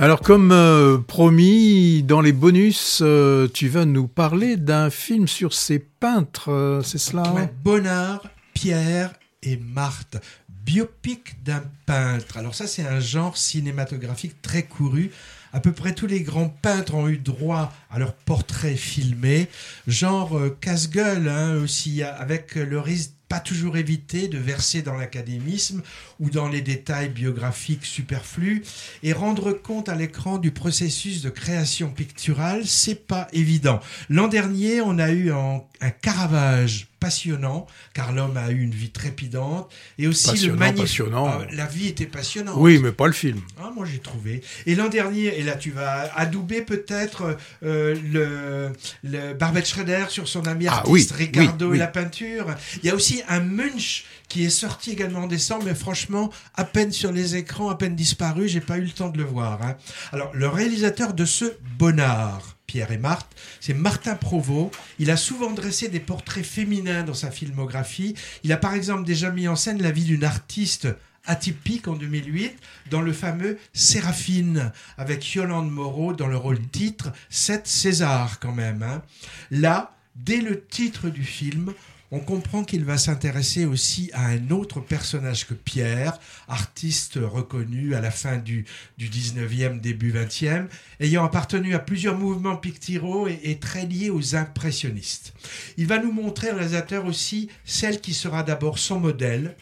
Alors comme euh, promis, dans les bonus, euh, tu vas nous parler d'un film sur ces peintres, euh, c'est cela? Ouais, Bonnard, Pierre et Marthe. Biopic d'un peintre. Alors ça, c'est un genre cinématographique très couru. À peu près tous les grands peintres ont eu droit à leur portrait filmé. Genre casse-gueule hein, aussi, avec le risque pas toujours éviter de verser dans l'académisme ou dans les détails biographiques superflus et rendre compte à l'écran du processus de création picturale, c'est pas évident. L'an dernier, on a eu un, un Caravage passionnant, car l'homme a eu une vie trépidante, et aussi le magnifique. Passionnant. Ah, la vie était passionnante. Oui, mais pas le film. Ah, moi j'ai trouvé. Et l'an dernier, et là tu vas adouber peut-être euh, le, le Barbet Schroeder sur son ami Ah, artiste oui, Ricardo oui, oui. et la peinture. Il y a aussi un Munch qui est sorti également en décembre, mais franchement, à peine sur les écrans, à peine disparu, j'ai pas eu le temps de le voir. hein. Alors, le réalisateur de ce Bonnard, Pierre et Marthe, c'est Martin Provost. Il a souvent dressé des portraits féminins dans sa filmographie. Il a par exemple déjà mis en scène la vie d'une artiste atypique en 2008 dans le fameux Séraphine avec Yolande Moreau dans le rôle titre 7 César quand même. hein. Là, dès le titre du film, on comprend qu'il va s'intéresser aussi à un autre personnage que Pierre, artiste reconnu à la fin du, du 19e, début 20e, ayant appartenu à plusieurs mouvements picturaux et, et très lié aux impressionnistes. Il va nous montrer, le réalisateur aussi, celle qui sera d'abord son modèle,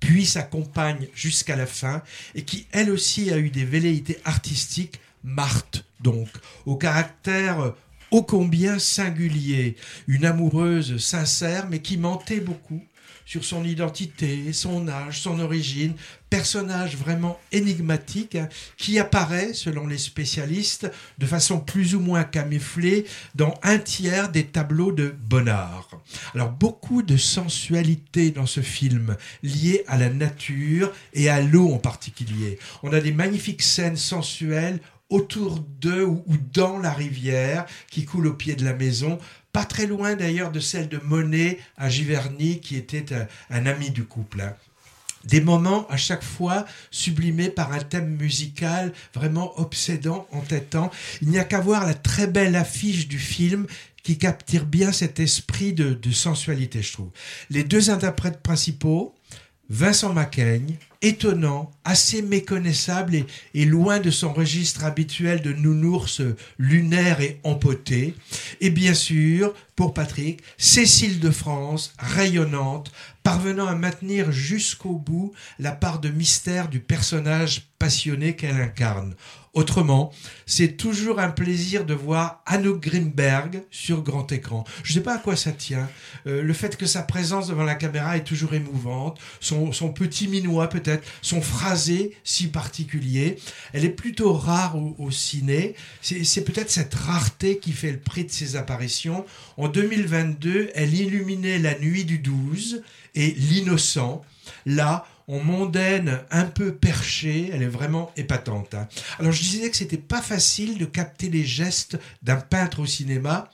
puis sa compagne jusqu'à la fin, et qui elle aussi a eu des velléités artistiques, Marthe donc, au caractère ô combien singulier, une amoureuse sincère, mais qui mentait beaucoup sur son identité, son âge, son origine, personnage vraiment énigmatique hein, qui apparaît, selon les spécialistes, de façon plus ou moins camouflée dans un tiers des tableaux de Bonnard. Alors beaucoup de sensualité dans ce film, liée à la nature et à l'eau en particulier. On a des magnifiques scènes sensuelles autour d'eux ou, dans la rivière qui coule au pied de la maison, pas très loin d'ailleurs de celle de Monet à Giverny qui était un, un ami du couple. hein. Des moments à chaque fois sublimés par un thème musical vraiment obsédant, entêtant. Il n'y a qu'à voir la très belle affiche du film qui capture bien cet esprit de, de sensualité, je trouve. Les deux interprètes principaux, Vincent Macaigne, étonnant, assez méconnaissable et, loin de son registre habituel de nounours lunaire et empoté. Et bien sûr, pour Patrick, Cécile de France, rayonnante, parvenant à maintenir jusqu'au bout la part de mystère du personnage passionné qu'elle incarne. Autrement, c'est toujours un plaisir de voir Anouk Grimberg sur grand écran. Je ne sais pas à quoi ça tient. Euh, le fait que sa présence devant la caméra est toujours émouvante, son, son petit minois peut-être, son phrasé si particulier. Elle est plutôt rare au, ciné. C'est c'est peut-être cette rareté qui fait le prix de ses apparitions. En 2022, elle illuminait La Nuit du 12 et L'Innocent. Là, en mondaine, un peu perchée, elle est vraiment épatante. hein. Alors je disais que c'était pas facile de capter les gestes d'un peintre au cinéma.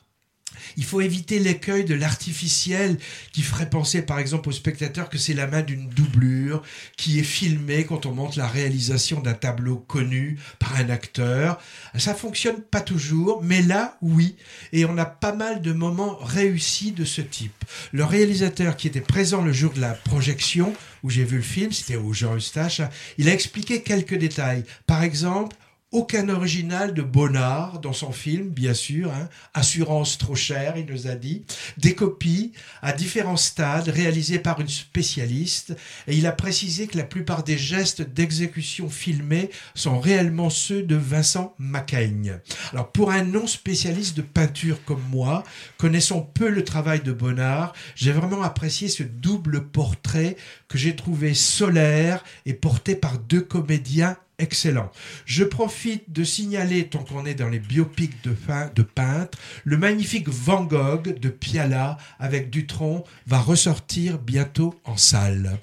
Il faut éviter l'écueil de l'artificiel qui ferait penser par exemple au spectateur que c'est la main d'une doublure qui est filmée quand on montre la réalisation d'un tableau connu par un acteur. Ça fonctionne pas toujours, mais là, oui. Et on a pas mal de moments réussis de ce type. Le réalisateur qui était présent le jour de la projection, où j'ai vu le film, c'était au Jean Eustache, il a expliqué quelques détails. Par exemple, aucun original de Bonnard dans son film, bien sûr. hein. Assurance trop chère, il nous a dit. Des copies à différents stades réalisées par une spécialiste. Et il a précisé que la plupart des gestes d'exécution filmés sont réellement ceux de Vincent Macaigne. Alors pour un non spécialiste de peinture comme moi, connaissant peu le travail de Bonnard, j'ai vraiment apprécié ce double portrait que j'ai trouvé solaire et porté par deux comédiens excellent. Je profite de signaler, tant qu'on est dans les biopics de, peintres, le magnifique Van Gogh de Piala avec Dutronc va ressortir bientôt en salle.